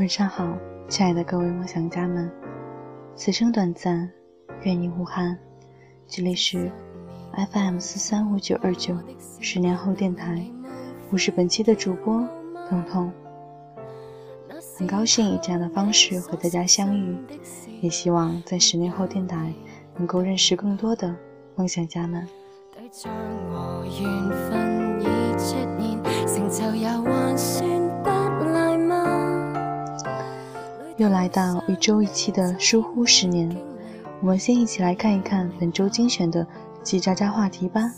晚上好，亲爱的各位梦想家们，此生短暂，愿你无憾。这里是 FM 四三五九二九，十年后电台，我是本期的主播彤彤。很高兴以这样的方式和大家相遇，也希望在十年后电台能够认识更多的梦想家们。又来到一周一期的疏忽十年，我们先一起来看一看本周精选的叽喳喳话题吧。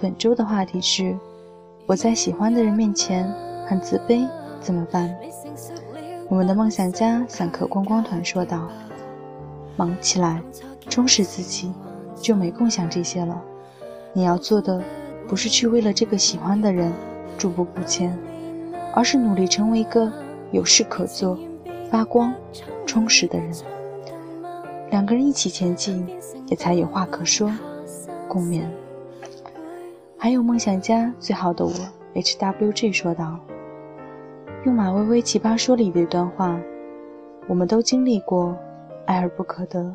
本周的话题是：我在喜欢的人面前很自卑，怎么办？我们的梦想家散客观光团说道：“忙起来，充实自己，就没空想这些了。你要做的不是去为了这个喜欢的人驻步不前，而是努力成为一个。”有事可做，发光、充实的人，两个人一起前进，也才有话可说，共勉。还有梦想家最好的我，H W G 说道：“用马薇薇奇葩说里的一段话，我们都经历过爱而不可得。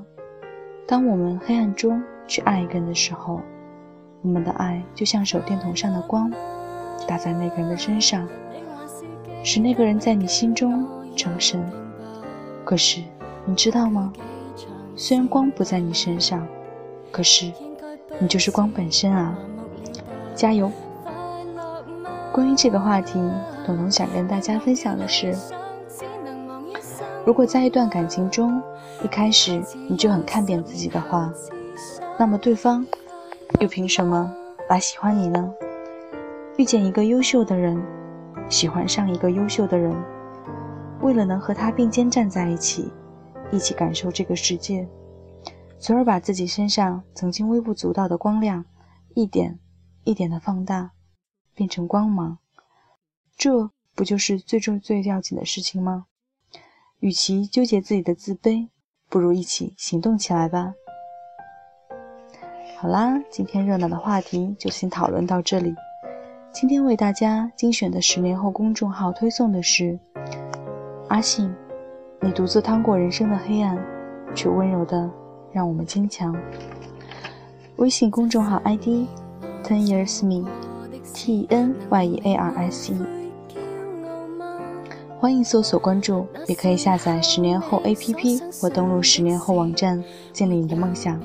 当我们黑暗中去爱一个人的时候，我们的爱就像手电筒上的光，打在那个人的身上。”使那个人在你心中成神。可是，你知道吗？虽然光不在你身上，可是你就是光本身啊！加油！关于这个话题，彤彤想跟大家分享的是：如果在一段感情中，一开始你就很看扁自己的话，那么对方又凭什么来喜欢你呢？遇见一个优秀的人。喜欢上一个优秀的人，为了能和他并肩站在一起，一起感受这个世界，从而把自己身上曾经微不足道的光亮，一点一点的放大，变成光芒。这不就是最重最要紧的事情吗？与其纠结自己的自卑，不如一起行动起来吧。好啦，今天热闹的话题就先讨论到这里。今天为大家精选的十年后公众号推送的是阿信，你独自趟过人生的黑暗，却温柔的让我们坚强。微信公众号 ID Ten Years Me，T N Y E A R S E，欢迎搜索关注，也可以下载十年后 APP 或登录十年后网站，建立你的梦想。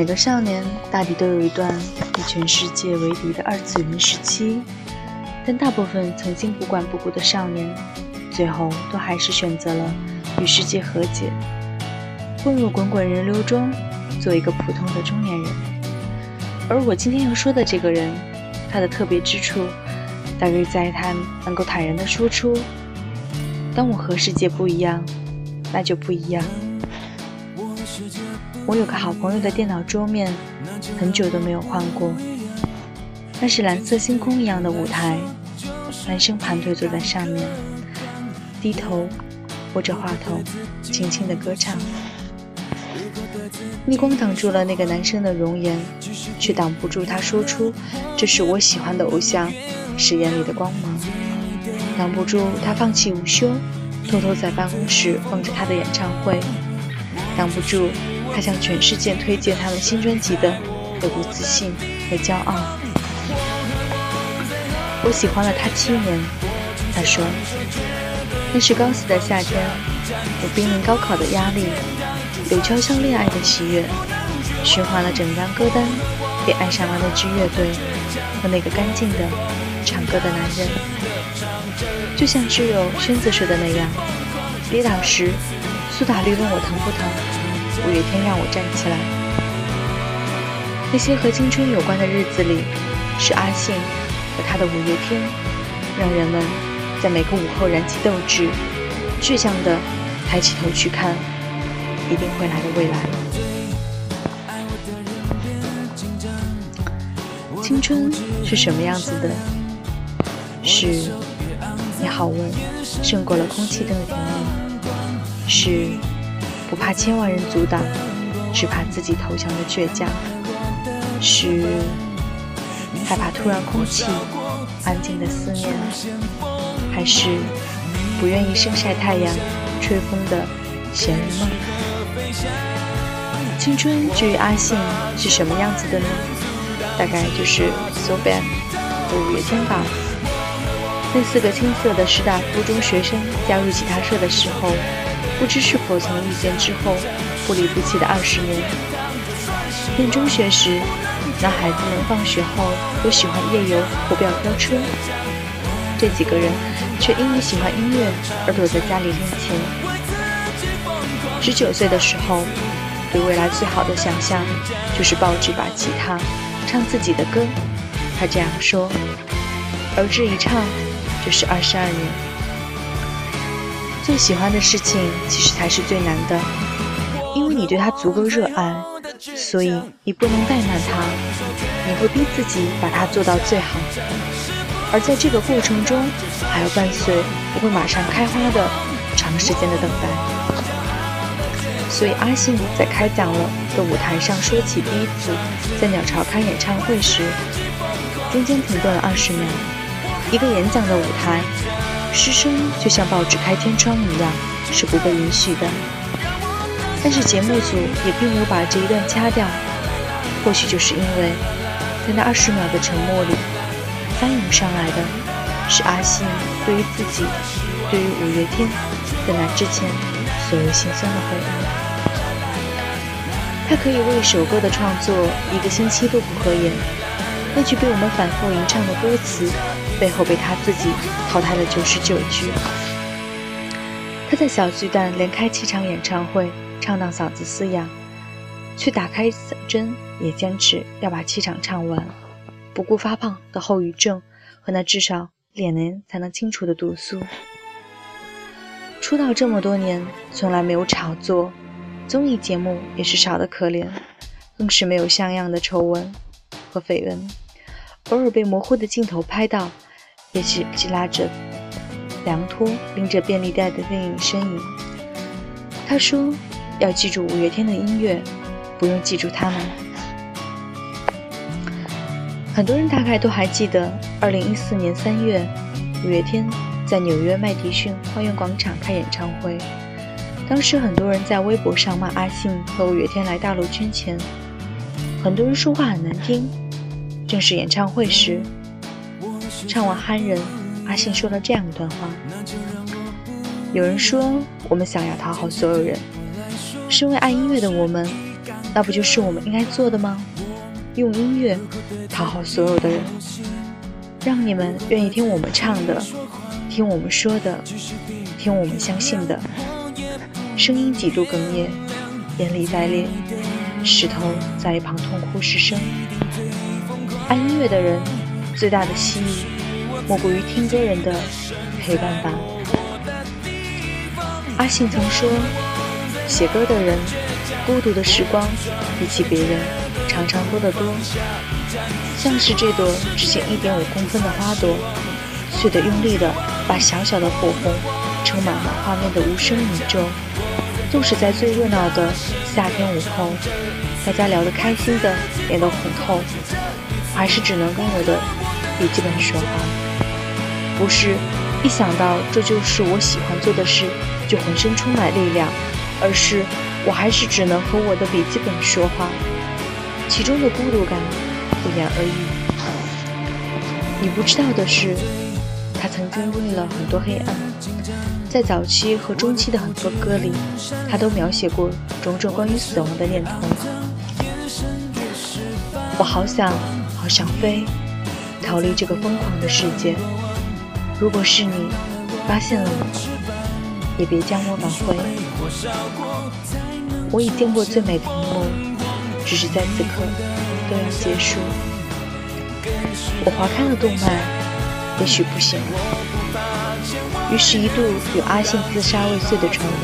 每个少年大抵都有一段与全世界为敌的二次元时期，但大部分曾经不管不顾的少年，最后都还是选择了与世界和解，混入滚滚人流中，做一个普通的中年人。而我今天要说的这个人，他的特别之处，大约在他能够坦然地说出：“当我和世界不一样，那就不一样。”我有个好朋友的电脑桌面，很久都没有换过。那是蓝色星空一样的舞台，男生盘腿坐在上面，低头握着话筒，轻轻的歌唱。逆光挡住了那个男生的容颜，却挡不住他说出“这是我喜欢的偶像”时眼里的光芒，挡不住他放弃午休，偷偷在办公室放着他的演唱会，挡不住。他向全世界推荐他们新专辑的那股自信和骄傲。我喜欢了他七年，他说，那是高四的夏天，我濒临高考的压力，有悄悄恋爱的喜悦，循环了整张歌单，便爱上了那支乐队和那个干净的唱歌的男人。就像挚友轩子说的那样，跌倒时，苏打绿问我疼不疼。五月天让我站起来。那些和青春有关的日子里，是阿信和他的五月天，让人们在每个午后燃起斗志，倔强地抬起头去看一定会来的未来。青春是什么样子的？是你好闻，胜过了空气中的甜蜜。是不怕千万人阻挡，只怕自己投降的倔强。是害怕突然空气安静的思念，还是不愿意晒太阳、吹风的闲人梦？青春至于阿信是什么样子的呢？大概就是 So Bad 和五月天吧。那四个青涩的师大附中学生加入吉他社的时候，不知是否曾遇见之后不离不弃的二十年。念中学时。男孩子们放学后都喜欢夜游或飙飙车，这几个人却因为喜欢音乐而躲在家里练琴。十九岁的时候，对未来最好的想象就是抱着一把吉他唱自己的歌。他这样说，而这一唱就是二十二年。最喜欢的事情其实才是最难的，因为你对他足够热爱。所以你不能怠慢它，你会逼自己把它做到最好，而在这个过程中，还要伴随不会马上开花的长时间的等待。所以阿信在开讲了的舞台上说起第一次在鸟巢开演唱会时，中间停顿了二十秒。一个演讲的舞台，失声就像报纸开天窗一样，是不被允许的。但是节目组也并没有把这一段掐掉，或许就是因为，在那二十秒的沉默里，翻涌上来的是阿信对于自己、对于五月天在那之前所有心酸的回忆。他可以为一首歌的创作一个星期都不合眼，那句被我们反复吟唱的歌词，背后被他自己淘汰了九十九句。他在小巨蛋连开七场演唱会。唱到嗓子嘶哑，却打开嗓针，也坚持要把气场唱完，不顾发胖的后遗症和那至少两年才能清除的毒素。出道这么多年，从来没有炒作，综艺节目也是少得可怜，更是没有像样的丑闻和绯闻。偶尔被模糊的镜头拍到，也是只拉着凉拖，拎着便利袋的背影身影。他说。要记住五月天的音乐，不用记住他们。很多人大概都还记得，二零一四年三月，五月天在纽约麦迪逊花园广场开演唱会。当时很多人在微博上骂阿信和五月天来大陆圈钱，很多人说话很难听。正式演唱会时，唱完《憨人》，阿信说了这样一段话：有人说我们想要讨好所有人。身为爱音乐的我们，那不就是我们应该做的吗？用音乐讨好所有的人，让你们愿意听我们唱的，听我们说的，听我们相信的。声音几度哽咽，眼里在裂，石头在一旁痛哭失声。爱音乐的人最大的吸引，莫过于听歌人的陪伴吧。阿信曾说。写歌的人，孤独的时光比起别人常常多得多。像是这朵直径一点五公分的花朵，碎得用力的把小小的火红充满了画面的无声宇宙。纵使在最热闹的夏天午后，大家聊得开心的脸都红透，还是只能跟我的笔记本说话。不是一想到这就是我喜欢做的事，就浑身充满力量。而是，我还是只能和我的笔记本说话，其中的孤独感不言而喻。你不知道的是，他曾经经历了很多黑暗，在早期和中期的很多歌里，他都描写过种种关于死亡的念头。我好想，好想飞，逃离这个疯狂的世界。如果是你发现了我，也别将我挽回。我已见过最美的一幕，只是在此刻都要结束。我划开了动脉，也许不行了。于是，一度有阿信自杀未遂的传闻。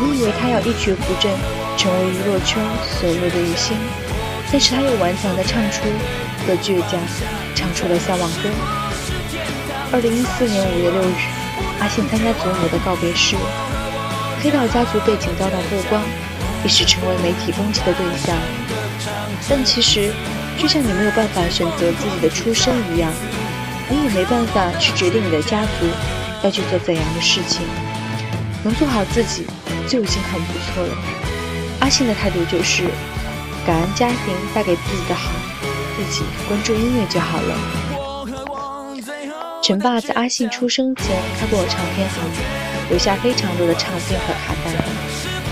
你以为他要一蹶不振，成为娱乐圈所谓的女星，但是他又顽强地唱出了倔强，唱出了向往歌。二零一四年五月六日，阿信参加祖母的告别式，黑道家族背景遭到曝光，一时成为媒体攻击的对象。但其实，就像你没有办法选择自己的出身一样，你也没办法去决定你的家族要去做怎样的事情。能做好自己就已经很不错了。阿信的态度就是，感恩家庭带给自己的好，自己关注音乐就好了。陈爸在阿信出生前开过唱片行，留下非常多的唱片和卡带。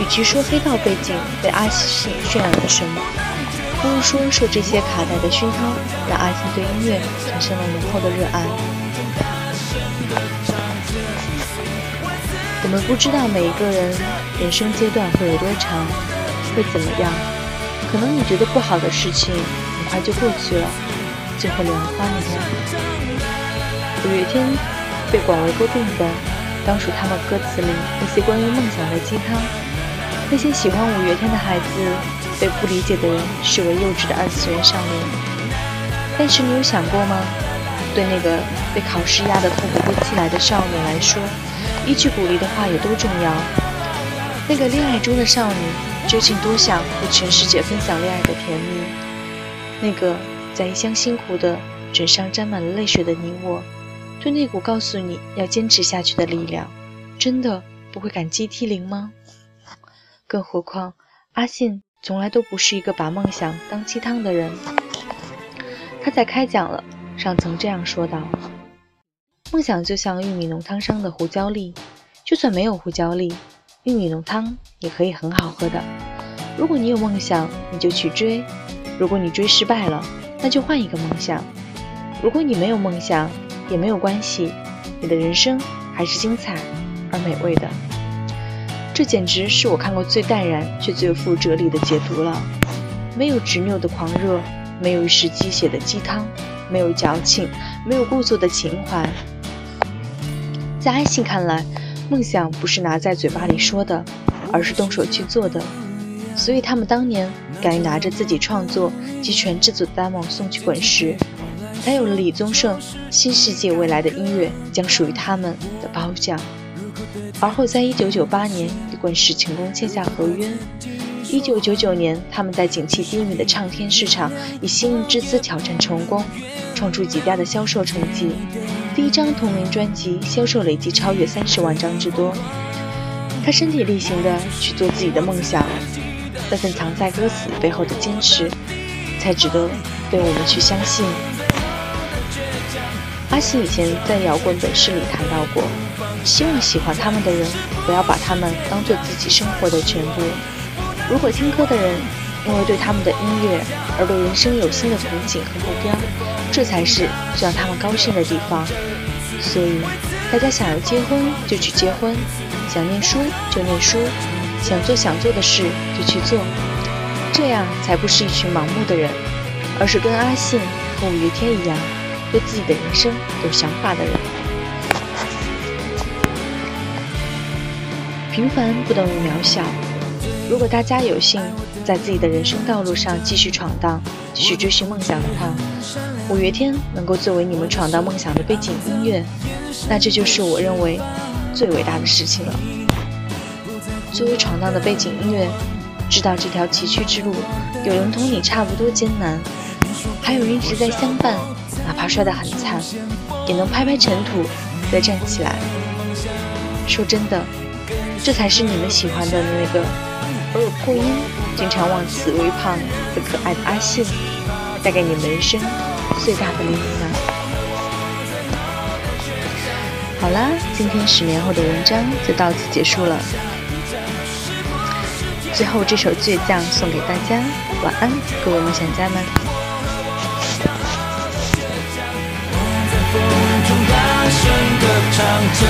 与其说黑道背景被阿信渲染了什么，不如说受这些卡带的熏陶，让阿信对音乐产生了浓厚的热爱。我们不知道每一个人人生阶段会有多长，会怎么样。可能你觉得不好的事情快就过去了，最后柳暗花明。五月天被广为诟病的，当属他们歌词里那些关于梦想的鸡汤。那些喜欢五月天的孩子，被不理解的人视为幼稚的二次元少年。但是你有想过吗？对那个被考试压得透不过气来的少女来说，一句鼓励的话有多重要？那个恋爱中的少女，究竟多想和全世界分享恋爱的甜蜜？那个在异乡辛苦的枕上沾满了泪水的你我。对那股告诉你要坚持下去的力量，真的不会感激涕零吗？更何况阿信从来都不是一个把梦想当鸡汤的人。他在开讲了上曾这样说道：“梦想就像玉米浓汤上的胡椒粒，就算没有胡椒粒，玉米浓汤也可以很好喝的。如果你有梦想，你就去追；如果你追失败了，那就换一个梦想；如果你没有梦想，也没有关系，你的人生还是精彩而美味的。这简直是我看过最淡然却最富哲理的解读了。没有执拗的狂热，没有一时鸡血的鸡汤，没有矫情，没有故作的情怀。在安信看来，梦想不是拿在嘴巴里说的，而是动手去做的。所以他们当年敢于拿着自己创作及全制作的 demo 送去滚石。才有了李宗盛新世界未来的音乐将属于他们的褒奖，而后在一九九八年与滚石成功签下合约。一九九九年，他们在景气低迷的唱片市场以幸运之姿挑战成功，创出极大的销售成绩。第一张同名专辑销售累计超越三十万张之多。他身体力行的去做自己的梦想，那份藏在歌词背后的坚持，才值得被我们去相信。阿信以前在摇滚本事里谈到过，希望喜欢他们的人不要把他们当做自己生活的全部。如果听歌的人因为对他们的音乐而对人生有新的憧憬和目标，这才是最让他们高兴的地方。所以，大家想要结婚就去结婚，想念书就念书，想做想做的事就去做，这样才不是一群盲目的人，而是跟阿信和五月天一样。对自己的人生有想法的人，平凡不等于渺小。如果大家有幸在自己的人生道路上继续闯荡，继续追寻梦想的话，五月天能够作为你们闯荡梦想的背景音乐，那这就是我认为最伟大的事情了。作为闯荡的背景音乐，知道这条崎岖之路有人同你差不多艰难，还有人一直在相伴。哪怕摔得很惨，也能拍拍尘土，再站起来。说真的，这才是你们喜欢的那个偶尔破音、经常忘词微胖的可爱的阿信，带给你们人生最大的礼物呢。好啦，今天十年后的文章就到此结束了。最后这首《倔强》送给大家，晚安，各位梦想家们。唱这